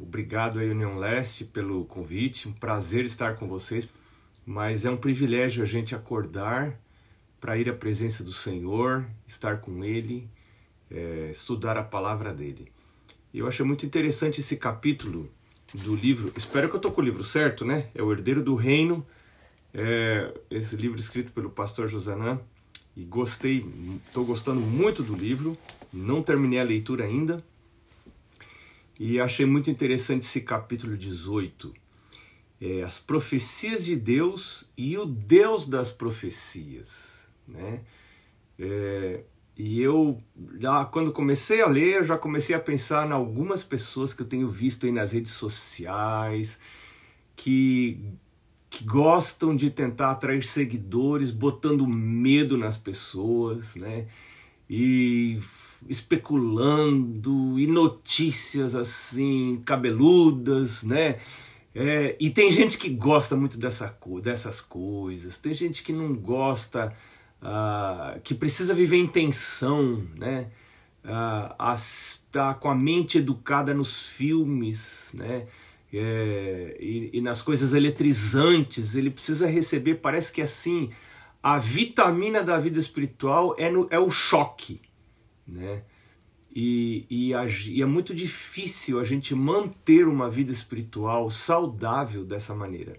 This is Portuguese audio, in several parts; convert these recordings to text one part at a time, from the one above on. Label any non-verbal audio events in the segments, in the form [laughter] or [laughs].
obrigado aí União Leste pelo convite, um prazer estar com vocês, mas é um privilégio a gente acordar para ir à presença do Senhor, estar com Ele, é, estudar a palavra dele. Eu achei muito interessante esse capítulo do livro. Espero que eu estou com o livro certo, né? É o Herdeiro do Reino. É, esse livro escrito pelo pastor Josanã. E gostei, estou gostando muito do livro. Não terminei a leitura ainda. E achei muito interessante esse capítulo 18. É, as profecias de Deus e o Deus das profecias. Né? É, e eu, já quando comecei a ler, eu já comecei a pensar em algumas pessoas que eu tenho visto aí nas redes sociais, que, que gostam de tentar atrair seguidores, botando medo nas pessoas, né? E especulando, e notícias assim, cabeludas, né? É, e tem gente que gosta muito dessa, dessas coisas, tem gente que não gosta uh, que precisa viver em tensão, né? Uh, está com a mente educada nos filmes, né? É, e, e, nas coisas eletrizantes, ele precisa receber, parece que assim, a vitamina da vida espiritual é, no, é o choque, né? E, e, e, é muito difícil a gente manter uma vida espiritual saudável dessa maneira.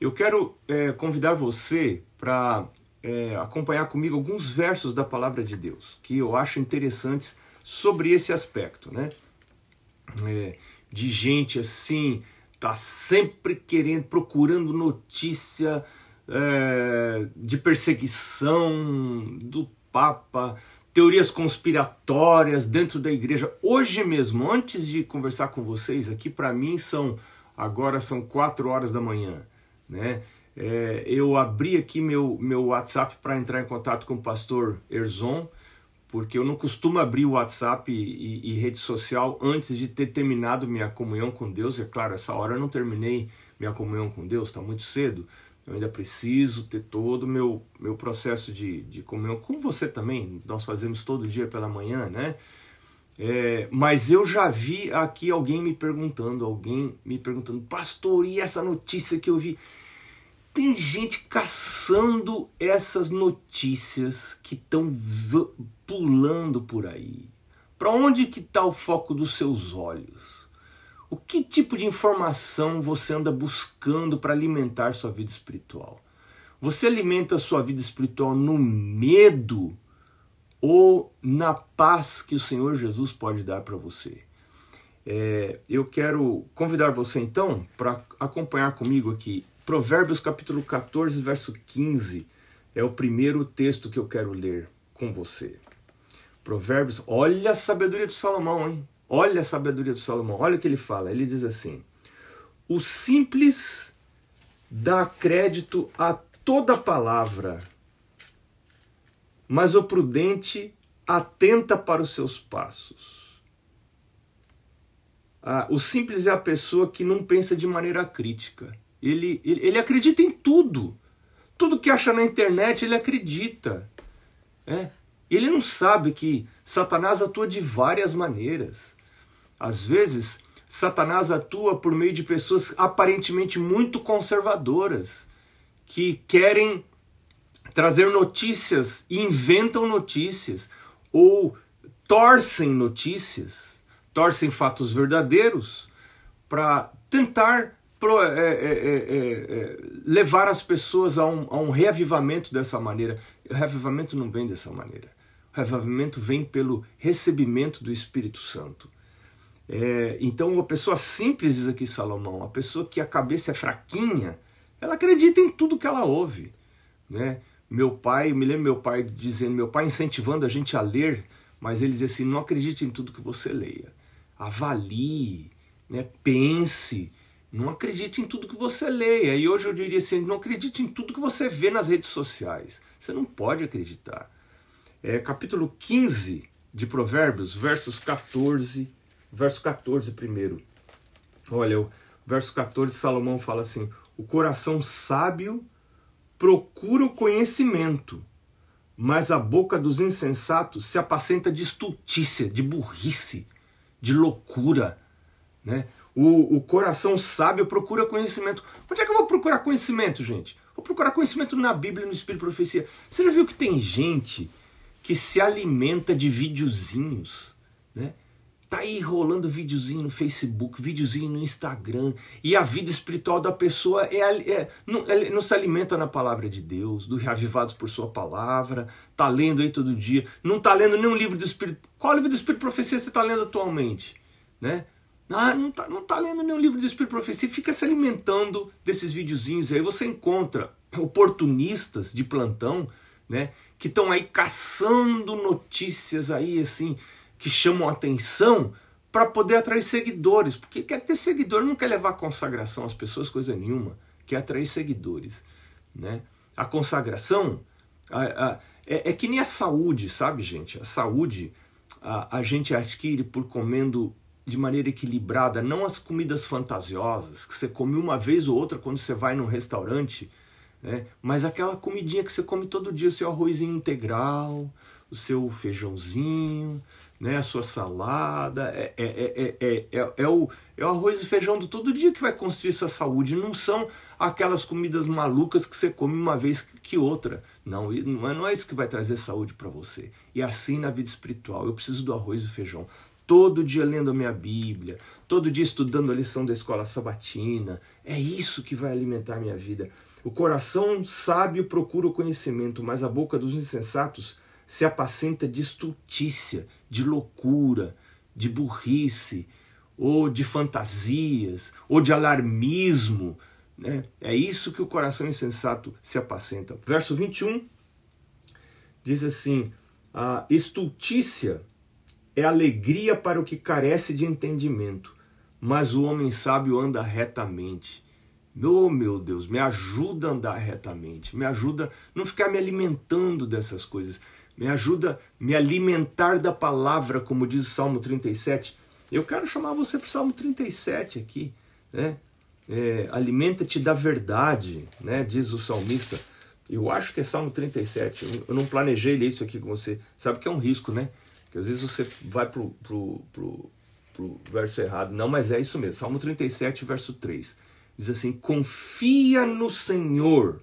Eu quero é, convidar você para é, acompanhar comigo alguns versos da palavra de Deus que eu acho interessantes sobre esse aspecto, né? É, de gente assim, tá sempre querendo, procurando notícia é, de perseguição do Papa, teorias conspiratórias dentro da igreja. Hoje mesmo, antes de conversar com vocês aqui, para mim são agora são quatro horas da manhã, né? É, eu abri aqui meu, meu WhatsApp para entrar em contato com o pastor Erzon, porque eu não costumo abrir o WhatsApp e, e, rede social antes de ter terminado minha comunhão com Deus. É claro, essa hora eu não terminei minha comunhão com Deus, está muito cedo. Eu ainda preciso ter todo o meu, meu processo de, de comunhão, como você também, nós fazemos todo dia pela manhã, né? É, mas eu já vi aqui alguém me perguntando, alguém me perguntando, pastor, e essa notícia que eu vi? tem gente caçando essas notícias que estão pulando por aí. Para onde que está o foco dos seus olhos? O que tipo de informação você anda buscando para alimentar sua vida espiritual? Você alimenta sua vida espiritual no medo ou na paz que o Senhor Jesus pode dar para você? É, eu quero convidar você então para acompanhar comigo aqui Provérbios capítulo 14, verso 15 é o primeiro texto que eu quero ler com você. Provérbios, olha a sabedoria do Salomão, hein? Olha a sabedoria do Salomão, olha o que ele fala. Ele diz assim: O simples dá crédito a toda palavra, mas o prudente atenta para os seus passos. Ah, o simples é a pessoa que não pensa de maneira crítica. Ele, ele, ele acredita em tudo. Tudo que acha na internet ele acredita. É. Ele não sabe que Satanás atua de várias maneiras. Às vezes, Satanás atua por meio de pessoas aparentemente muito conservadoras, que querem trazer notícias e inventam notícias, ou torcem notícias, torcem fatos verdadeiros, para tentar pro, é é, é, é, é, levar as pessoas a um, a um reavivamento dessa maneira. O reavivamento não vem dessa maneira. O reavivamento vem pelo recebimento do Espírito Santo. É, então, uma pessoa simples, diz aqui Salomão, a pessoa que a cabeça é fraquinha, ela acredita em tudo que ela ouve. Né? Meu pai, me lembro meu pai dizendo, meu pai incentivando a gente a ler, mas ele dizia assim: não acredite em tudo que você leia. Avalie, né? pense, não acredite em tudo que você leia. E hoje eu diria assim: não acredite em tudo que você vê nas redes sociais. Você não pode acreditar. É, capítulo 15 de Provérbios, versos 14, verso 14 primeiro. Olha, o verso 14, Salomão fala assim: o coração sábio procura o conhecimento, mas a boca dos insensatos se apacenta de estultícia, de burrice, de loucura. Né? O, o coração sábio procura conhecimento. Onde é que eu vou procurar conhecimento, gente? Vou procurar conhecimento na Bíblia, no Espírito Profecia. Você já viu que tem gente que se alimenta de videozinhos, né? Tá aí rolando videozinho no Facebook, videozinho no Instagram, e a vida espiritual da pessoa é, é não, não, se alimenta na palavra de Deus, do Reavivados por Sua Palavra, tá lendo aí todo dia, não tá lendo nenhum livro do Espírito. Qual livro do Espírito Profecia você está lendo atualmente? Né? Ah, não tá, não tá lendo nenhum livro de Espírito Profecia, fica se alimentando desses videozinhos. Aí você encontra oportunistas de plantão, né, que estão aí caçando notícias aí assim que chamam atenção para poder atrair seguidores, porque quer ter seguidor, não quer levar consagração às pessoas coisa nenhuma, quer atrair seguidores, né? A consagração a, a, é, é, que nem a saúde, sabe, gente? A saúde a, a gente adquire por comendo de maneira equilibrada, não as comidas fantasiosas que você come uma vez ou outra quando você vai num restaurante, né? mas aquela comidinha que você come todo dia, o seu arrozinho integral, o seu feijãozinho, né? a sua salada, é, é, é, é, é, o, é o arroz e feijão do todo dia que vai construir sua saúde, não são aquelas comidas malucas que você come uma vez que outra. Não, não é, não é isso que vai trazer saúde para você. E assim na vida espiritual, eu preciso do arroz e feijão todo dia lendo a minha Bíblia, todo dia estudando a lição da escola sabatina. É isso que vai alimentar a minha vida. O coração sábio procura o conhecimento, mas a boca dos insensatos se apacenta de estultícia, de loucura, de burrice, ou de fantasias, ou de alarmismo. Né? É isso que o coração insensato se apacenta. Verso 21 diz assim: a estultícia é alegria para o que carece de entendimento, mas o homem sábio anda retamente. Oh meu Deus, me ajuda a andar retamente, me ajuda a não ficar me alimentando dessas coisas, me ajuda a me alimentar da palavra, como diz o Salmo 37. Eu quero chamar você para o Salmo 37 aqui, né? É, Alimenta-te da verdade, né? diz o salmista. Eu acho que é Salmo 37, eu não planejei ler isso aqui com você. Sabe que é um risco, né? Que às vezes você vai pro, pro, pro, pro verso errado. Não, mas é isso mesmo. Salmo 37, verso 3. Diz assim: Confia no Senhor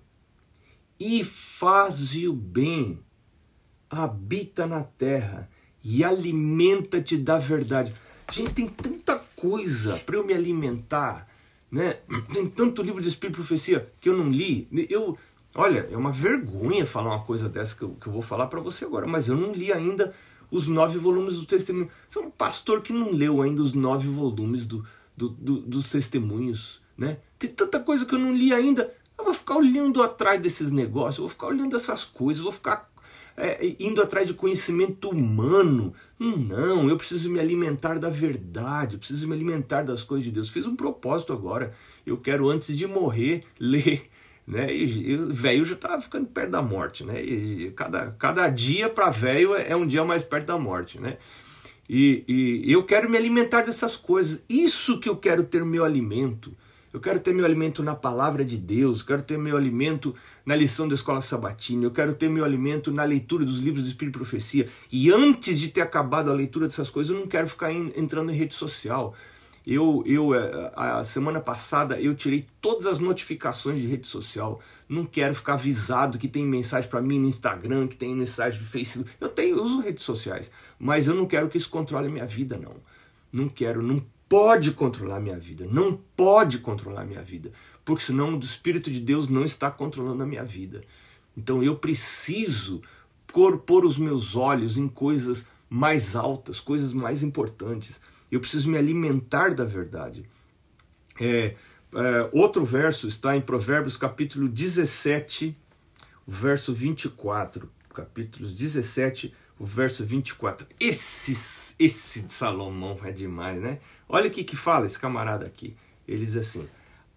e faze o bem, habita na terra e alimenta-te da verdade. Gente, tem tanta coisa para eu me alimentar, né? [clears throat] Tem tanto livro de Espírito e Profecia que eu não li. Eu, olha, é uma vergonha falar uma coisa dessa que eu, que eu vou falar para você agora, mas eu não li ainda os nove volumes do testemunho. Você é um pastor que não leu ainda os nove volumes do, do, do, dos testemunhos. Né? Tem tanta coisa que eu não li ainda. Eu vou ficar olhando atrás desses negócios, vou ficar olhando essas coisas, vou ficar é, indo atrás de conhecimento humano. Não, eu preciso me alimentar da verdade, eu preciso me alimentar das coisas de Deus. Fiz um propósito agora. Eu quero, antes de morrer, [laughs] ler né? E o velho já tá ficando perto da morte, né? E cada, cada dia para velho é, é um dia mais perto da morte, né? E, e eu quero me alimentar dessas coisas. Isso que eu quero ter meu alimento. Eu quero ter meu alimento na palavra de Deus, eu quero ter meu alimento na lição da escola sabatina, eu quero ter meu alimento na leitura dos livros do Espírito e Profecia. E antes de ter acabado a leitura dessas coisas, eu não quero ficar entrando em rede social. Eu, eu é, a semana passada eu tirei todas as notificações de rede social. Não quero ficar avisado que tem mensagem para mim no Instagram, que tem mensagem do Facebook. Eu tenho, uso redes sociais, mas eu não quero que isso controle a minha vida, não. Não quero, não pode controlar minha vida. Não pode controlar minha vida, porque senão o Espírito de Deus não está controlando a minha vida. Então eu preciso pôr os meus olhos em coisas mais altas, coisas mais importantes. Eu preciso me alimentar da verdade. É, é, outro verso está em Provérbios capítulo 17, verso 24. Capítulos 17, o verso 24. Esse, esse de Salomão é demais, né? Olha o que, que fala esse camarada aqui. Ele diz assim: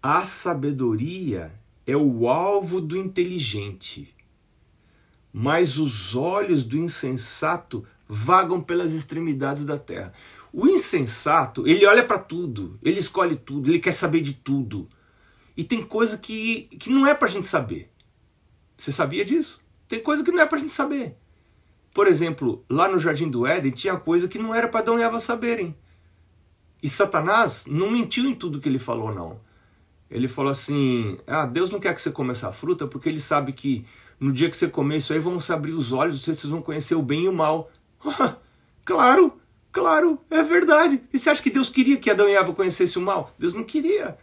A sabedoria é o alvo do inteligente, mas os olhos do insensato vagam pelas extremidades da terra. O insensato, ele olha para tudo, ele escolhe tudo, ele quer saber de tudo. E tem coisa que, que não é para a gente saber. Você sabia disso? Tem coisa que não é para a gente saber. Por exemplo, lá no Jardim do Éden tinha coisa que não era para Adão e Eva saberem. E Satanás não mentiu em tudo que ele falou, não. Ele falou assim: Ah, Deus não quer que você coma essa fruta porque ele sabe que no dia que você comer isso aí vão se abrir os olhos, vocês vão conhecer o bem e o mal. [laughs] claro, claro, é verdade. E você acha que Deus queria que Adão e Eva conhecessem o mal? Deus não queria.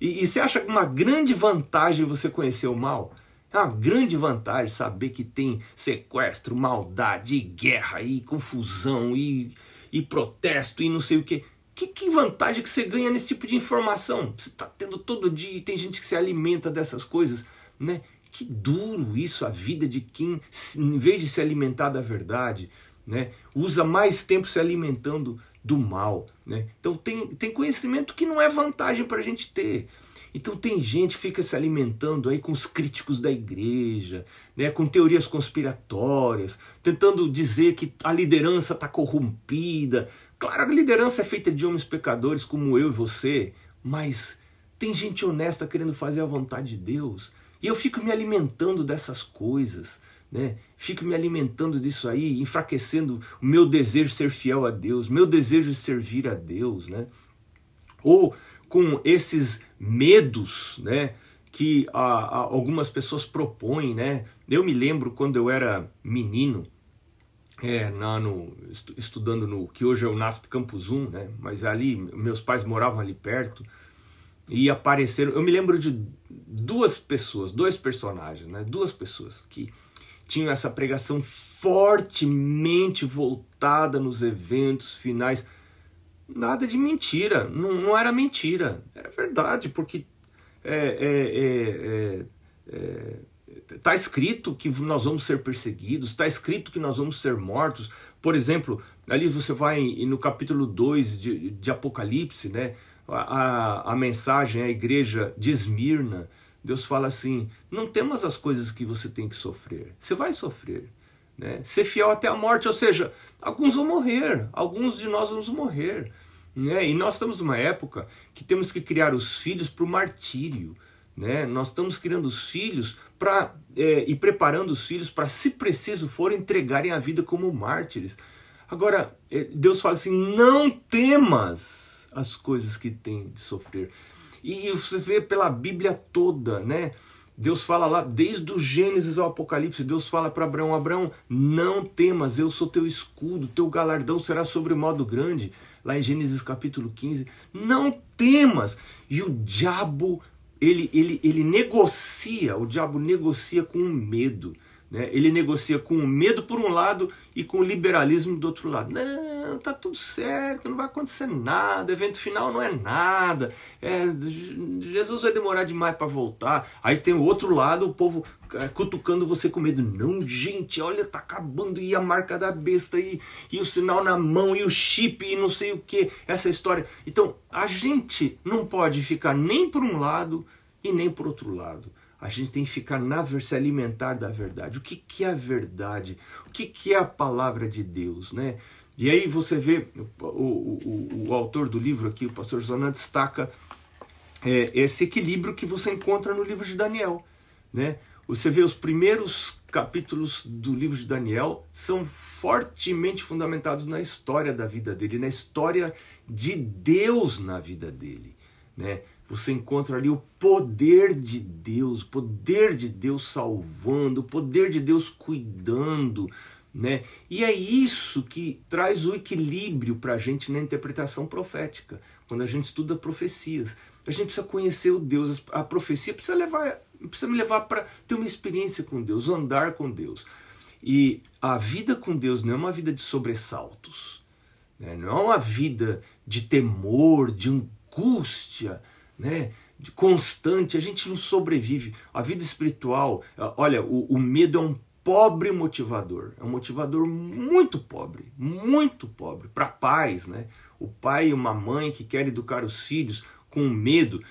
E, e você acha uma grande vantagem você conhecer o mal? É uma grande vantagem saber que tem sequestro, maldade, guerra, e confusão, e, e protesto, e não sei o que. Que, que vantagem que você ganha nesse tipo de informação? Você está tendo todo dia e tem gente que se alimenta dessas coisas, né? Que duro isso, a vida de quem, em vez de se alimentar da verdade, né, usa mais tempo se alimentando do mal. Né? Então tem, tem conhecimento que não é vantagem para a gente ter. Então tem gente que fica se alimentando aí com os críticos da igreja, né, com teorias conspiratórias, tentando dizer que a liderança está corrompida. Claro, a liderança é feita de homens pecadores como eu e você, mas tem gente honesta querendo fazer a vontade de Deus. E eu fico me alimentando dessas coisas, né? Fico me alimentando disso aí, enfraquecendo o meu desejo de ser fiel a Deus, meu desejo de servir a Deus, né? Ou com esses medos, né? Que a, a, algumas pessoas propõem, né? Eu me lembro quando eu era menino, é, na, no, estudando no que hoje é o NASP Campus 1, né? Mas ali meus pais moravam ali perto e apareceram. Eu me lembro de duas pessoas, dois personagens, né? Duas pessoas que tinham essa pregação fortemente voltada nos eventos finais. Nada de mentira, não, não era mentira, era verdade, porque é, é, é, está escrito que nós vamos ser perseguidos, está escrito que nós vamos ser mortos. Por exemplo, ali você vai no capítulo 2 de, de Apocalipse, né? a, a, mensagem à igreja de Esmirna, Deus fala assim: não temas as coisas que você tem que sofrer. Você vai sofrer. Né? Ser fiel até a morte, ou seja, alguns vão morrer, alguns de nós vamos morrer. Né? E nós estamos numa época que temos que criar os filhos para o martírio. Né? Nós estamos criando os filhos para é, e preparando os filhos para, se preciso for, entregarem a vida como mártires. Agora, é, Deus fala assim: não temas as coisas que tem de sofrer. E você vê pela Bíblia toda, né? Deus fala lá, desde o Gênesis ao Apocalipse, Deus fala para Abraão: Abraão, não temas, eu sou teu escudo, teu galardão será sobre modo grande. Lá em Gênesis capítulo 15, não temas. E o diabo, ele, ele, ele negocia, o diabo negocia com medo. Né? Ele negocia com o medo por um lado e com o liberalismo do outro lado. Não, tá tudo certo, não vai acontecer nada, evento final não é nada, é, Jesus vai demorar demais para voltar. Aí tem o outro lado, o povo é, cutucando você com medo. Não, gente, olha, tá acabando e a marca da besta e, e o sinal na mão e o chip e não sei o que, essa história. Então a gente não pode ficar nem por um lado e nem por outro lado. A gente tem que ficar na se alimentar da verdade. O que, que é a verdade? O que, que é a palavra de Deus, né? E aí você vê o, o, o, o autor do livro aqui, o pastor Zona, destaca é, esse equilíbrio que você encontra no livro de Daniel, né? Você vê os primeiros capítulos do livro de Daniel são fortemente fundamentados na história da vida dele, na história de Deus na vida dele, né? Você encontra ali o poder de Deus, o poder de Deus salvando, o poder de Deus cuidando, né? E é isso que traz o equilíbrio para a gente na interpretação profética, quando a gente estuda profecias. A gente precisa conhecer o Deus, a profecia precisa levar, precisa me levar para ter uma experiência com Deus, andar com Deus. E a vida com Deus não é uma vida de sobressaltos, né? não é uma vida de temor, de angústia, né? constante, a gente não sobrevive. A vida espiritual, olha, o, o medo é um pobre motivador, é um motivador muito pobre, muito pobre para pais, né? O pai e uma mãe que quer educar os filhos com medo,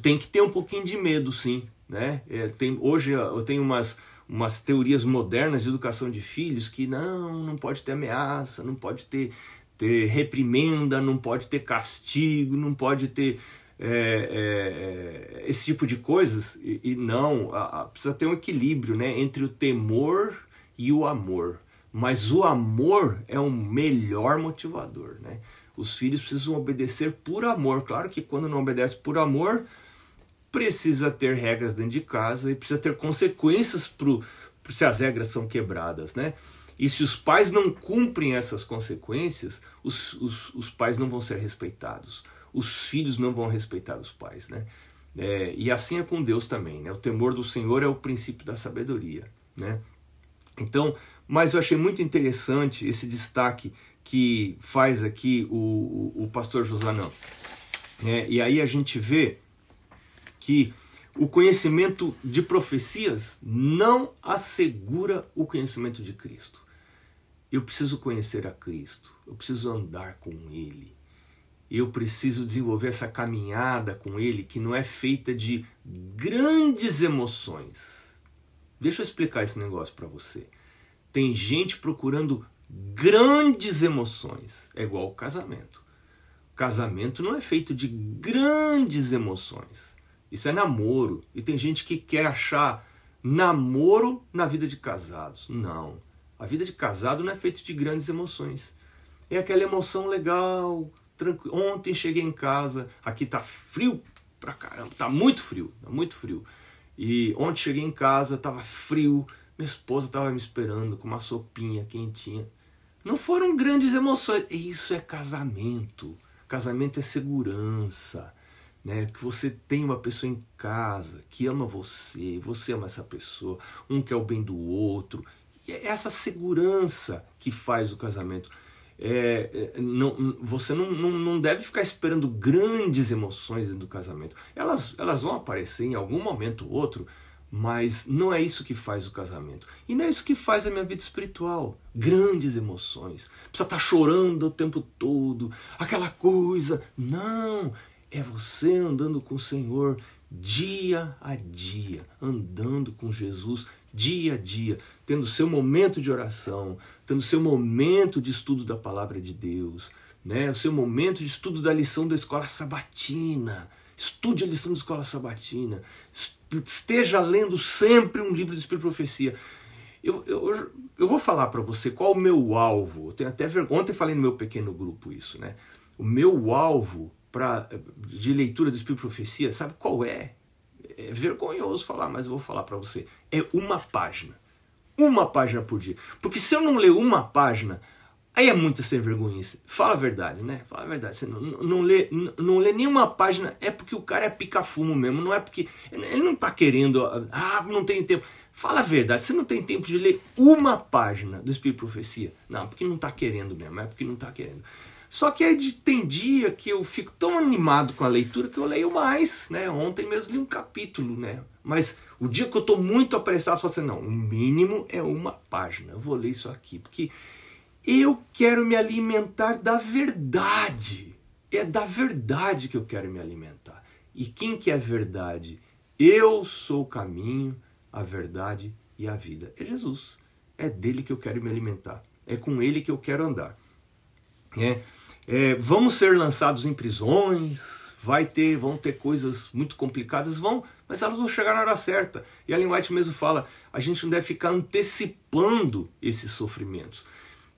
tem que ter um pouquinho de medo, sim, né? É, tem, hoje eu tenho umas umas teorias modernas de educação de filhos que não, não pode ter ameaça, não pode ter, ter reprimenda, não pode ter castigo, não pode ter é, é, é, esse tipo de coisas e, e não a, a, precisa ter um equilíbrio né, entre o temor e o amor mas o amor é o melhor motivador né? Os filhos precisam obedecer por amor. Claro que quando não obedece por amor, precisa ter regras dentro de casa e precisa ter consequências pro, se as regras são quebradas, né? E se os pais não cumprem essas consequências, os, os, os pais não vão ser respeitados. Os filhos não vão respeitar os pais, né? É, e assim é com Deus também, né? O temor do Senhor é o princípio da sabedoria, né? Então, mas eu achei muito interessante esse destaque que faz aqui o, o, o pastor Josanão. É, e aí a gente vê que o conhecimento de profecias não assegura o conhecimento de Cristo. Eu preciso conhecer a Cristo, eu preciso andar com Ele, eu preciso desenvolver essa caminhada com Ele que não é feita de grandes emoções. Deixa eu explicar esse negócio para você. Tem gente procurando grandes emoções, é igual o casamento. Casamento não é feito de grandes emoções. Isso é namoro. E tem gente que quer achar namoro na vida de casados. Não. A vida de casado não é feita de grandes emoções. É aquela emoção legal, tranquilo. Ontem cheguei em casa, aqui tá frio pra caramba, tá muito frio, tá muito frio. E ontem cheguei em casa, tava frio, minha esposa tava me esperando com uma sopinha quentinha. Não foram grandes emoções. Isso é casamento. Casamento é segurança. Né, que você tem uma pessoa em casa que ama você, você ama essa pessoa, um quer o bem do outro, é essa segurança que faz o casamento. É, é, não, você não, não, não deve ficar esperando grandes emoções do casamento. Elas, elas vão aparecer em algum momento ou outro, mas não é isso que faz o casamento. E não é isso que faz a minha vida espiritual. Grandes emoções. Precisa estar chorando o tempo todo, aquela coisa. Não! É você andando com o Senhor dia a dia, andando com Jesus dia a dia, tendo seu momento de oração, tendo seu momento de estudo da palavra de Deus, né? o seu momento de estudo da lição da escola sabatina. Estude a lição da escola sabatina. Esteja lendo sempre um livro de Espírito Profecia. Eu, eu, eu vou falar para você qual o meu alvo. Eu tenho até vergonha. Ontem falei no meu pequeno grupo isso, né? O meu alvo pra, de leitura do Espírito Profecia, sabe qual é? É vergonhoso falar, mas vou falar para você é uma página. Uma página por dia. Porque se eu não ler uma página, aí é muita sem vergonha. Fala a verdade, né? Fala a verdade. Você não, não, lê, não, não lê nenhuma página, é porque o cara é pica-fumo mesmo. Não é porque. Ele não tá querendo. Ah, não tem tempo. Fala a verdade, você não tem tempo de ler uma página do Espírito Profecia. Não, porque não tá querendo mesmo, é porque não tá querendo. Só que tem dia que eu fico tão animado com a leitura que eu leio mais, né? Ontem mesmo li um capítulo, né? Mas o dia que eu estou muito apressado, eu falo assim, não, o mínimo é uma página. Eu vou ler isso aqui, porque eu quero me alimentar da verdade. É da verdade que eu quero me alimentar. E quem que é verdade? Eu sou o caminho, a verdade e a vida. É Jesus. É dele que eu quero me alimentar. É com ele que eu quero andar. É, é, vamos ser lançados em prisões, vai ter, vão ter coisas muito complicadas, vão, mas elas vão chegar na hora certa. E a White mesmo fala, a gente não deve ficar antecipando esses sofrimentos.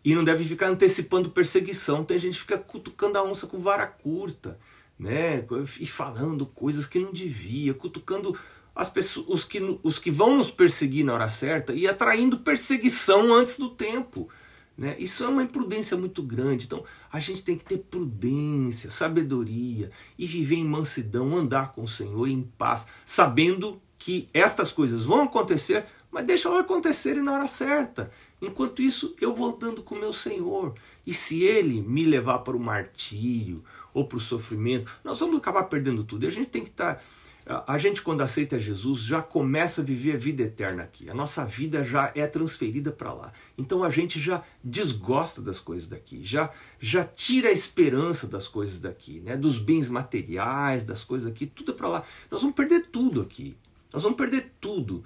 E não deve ficar antecipando perseguição. Tem gente que fica cutucando a onça com vara curta, né? E falando coisas que não devia, cutucando as pessoas, os que, os que vão nos perseguir na hora certa e atraindo perseguição antes do tempo. Né? Isso é uma imprudência muito grande. Então a gente tem que ter prudência, sabedoria e viver em mansidão, andar com o Senhor em paz, sabendo que estas coisas vão acontecer, mas deixa elas acontecerem na hora certa. Enquanto isso, eu vou andando com o meu Senhor. E se Ele me levar para o martírio ou para o sofrimento, nós vamos acabar perdendo tudo. E a gente tem que estar. Tá a gente, quando aceita Jesus, já começa a viver a vida eterna aqui. A nossa vida já é transferida para lá. Então a gente já desgosta das coisas daqui, já, já tira a esperança das coisas daqui, né? dos bens materiais, das coisas aqui, tudo é para lá. Nós vamos perder tudo aqui. Nós vamos perder tudo.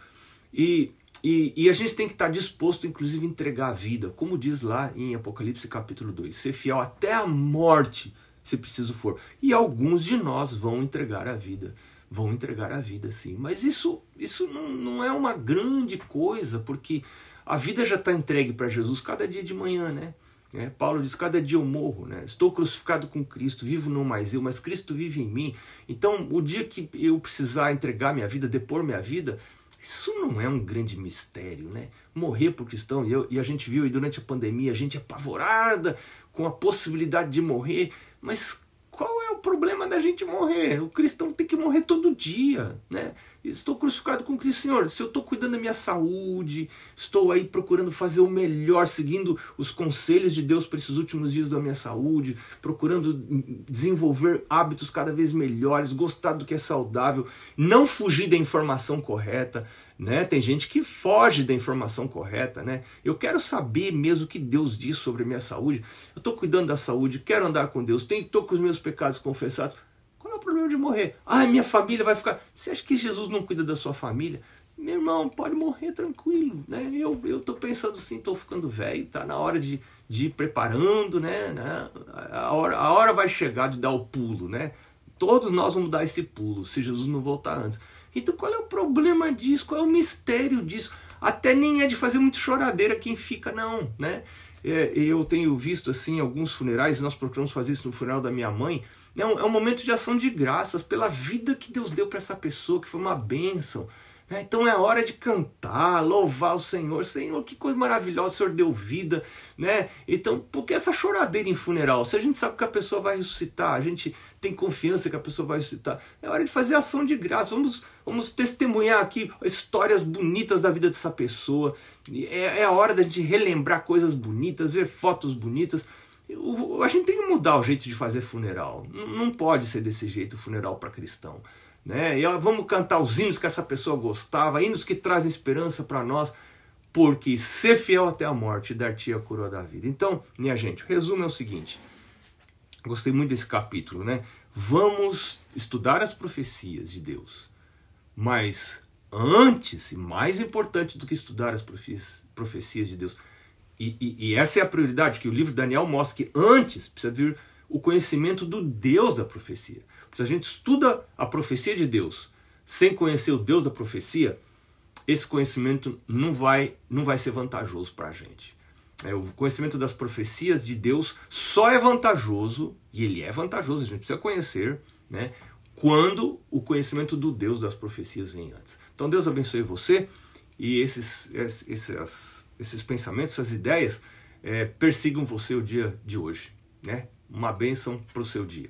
E, e, e, a gente tem que estar disposto, inclusive, a entregar a vida, como diz lá em Apocalipse capítulo 2, ser fiel até a morte, se preciso for. E alguns de nós vão entregar a vida vão entregar a vida, sim. Mas isso, isso não, não é uma grande coisa, porque a vida já está entregue para Jesus cada dia de manhã, né? Né? Paulo diz: cada dia eu morro, né? estou crucificado com Cristo, vivo não mais eu, mas Cristo vive em mim. Então, o dia que eu precisar entregar minha vida, depor minha vida, isso não é um grande mistério, né? Morrer por cristão, e, eu, e a gente viu aí durante a pandemia, a gente apavorada com a possibilidade de morrer, mas é problema da gente morrer? O cristão tem que morrer todo dia, né? Estou crucificado com Cristo, Senhor. Se eu estou cuidando da minha saúde, estou aí procurando fazer o melhor, seguindo os conselhos de Deus para esses últimos dias da minha saúde, procurando desenvolver hábitos cada vez melhores, gostar do que é saudável, não fugir da informação correta, né? Tem gente que foge da informação correta, né? Eu quero saber mesmo o que Deus diz sobre a minha saúde. Eu estou cuidando da saúde, quero andar com Deus, estou com os meus pecados confessados qual é o problema de morrer? Ai, minha família vai ficar. Você acha que Jesus não cuida da sua família? Meu irmão, pode morrer tranquilo, né? Eu, eu pensando assim, tô ficando velho, tá na hora de, de ir preparando, né? né? A, hora, a hora vai chegar de dar o pulo, né? Todos nós vamos dar esse pulo, se Jesus não voltar antes. Então qual é o problema disso? Qual é o mistério disso? Até nem é de fazer muito choradeira quem fica, não, né? É, eu tenho visto assim alguns funerais, nós procuramos fazer isso no funeral da minha mãe, é é um momento de ação de graças pela vida que Deus deu para essa pessoa, que foi uma bênção. Então é hora de cantar, louvar o Senhor. Senhor, que coisa maravilhosa, o Senhor deu vida. Né? Então, por que essa choradeira em funeral? Se a gente sabe que a pessoa vai ressuscitar, a gente tem confiança que a pessoa vai ressuscitar, é hora de fazer ação de graça. Vamos, vamos testemunhar aqui histórias bonitas da vida dessa pessoa. É, é a hora da gente relembrar coisas bonitas, ver fotos bonitas. A gente tem que mudar o jeito de fazer funeral. Não pode ser desse jeito o funeral para cristão. Né? E vamos cantar os hinos que essa pessoa gostava, hinos que trazem esperança para nós, porque ser fiel até a morte dar-te a coroa da vida. Então, minha gente, o resumo é o seguinte. Gostei muito desse capítulo, né? Vamos estudar as profecias de Deus. Mas antes, e mais importante do que estudar as profecias de Deus, e, e, e, essa é a prioridade que o livro de Daniel mostra que antes precisa vir o conhecimento do Deus da profecia. Se a gente estuda a profecia de Deus sem conhecer o Deus da profecia, esse conhecimento não vai, não vai ser vantajoso para a gente. É, o conhecimento das profecias de Deus só é vantajoso, e ele é vantajoso, a gente precisa conhecer, né, quando o conhecimento do Deus das profecias vem antes. Então Deus abençoe você e esses, esses, esses pensamentos, essas ideias, é, persigam você o dia de hoje. Né? Uma bênção para o seu dia.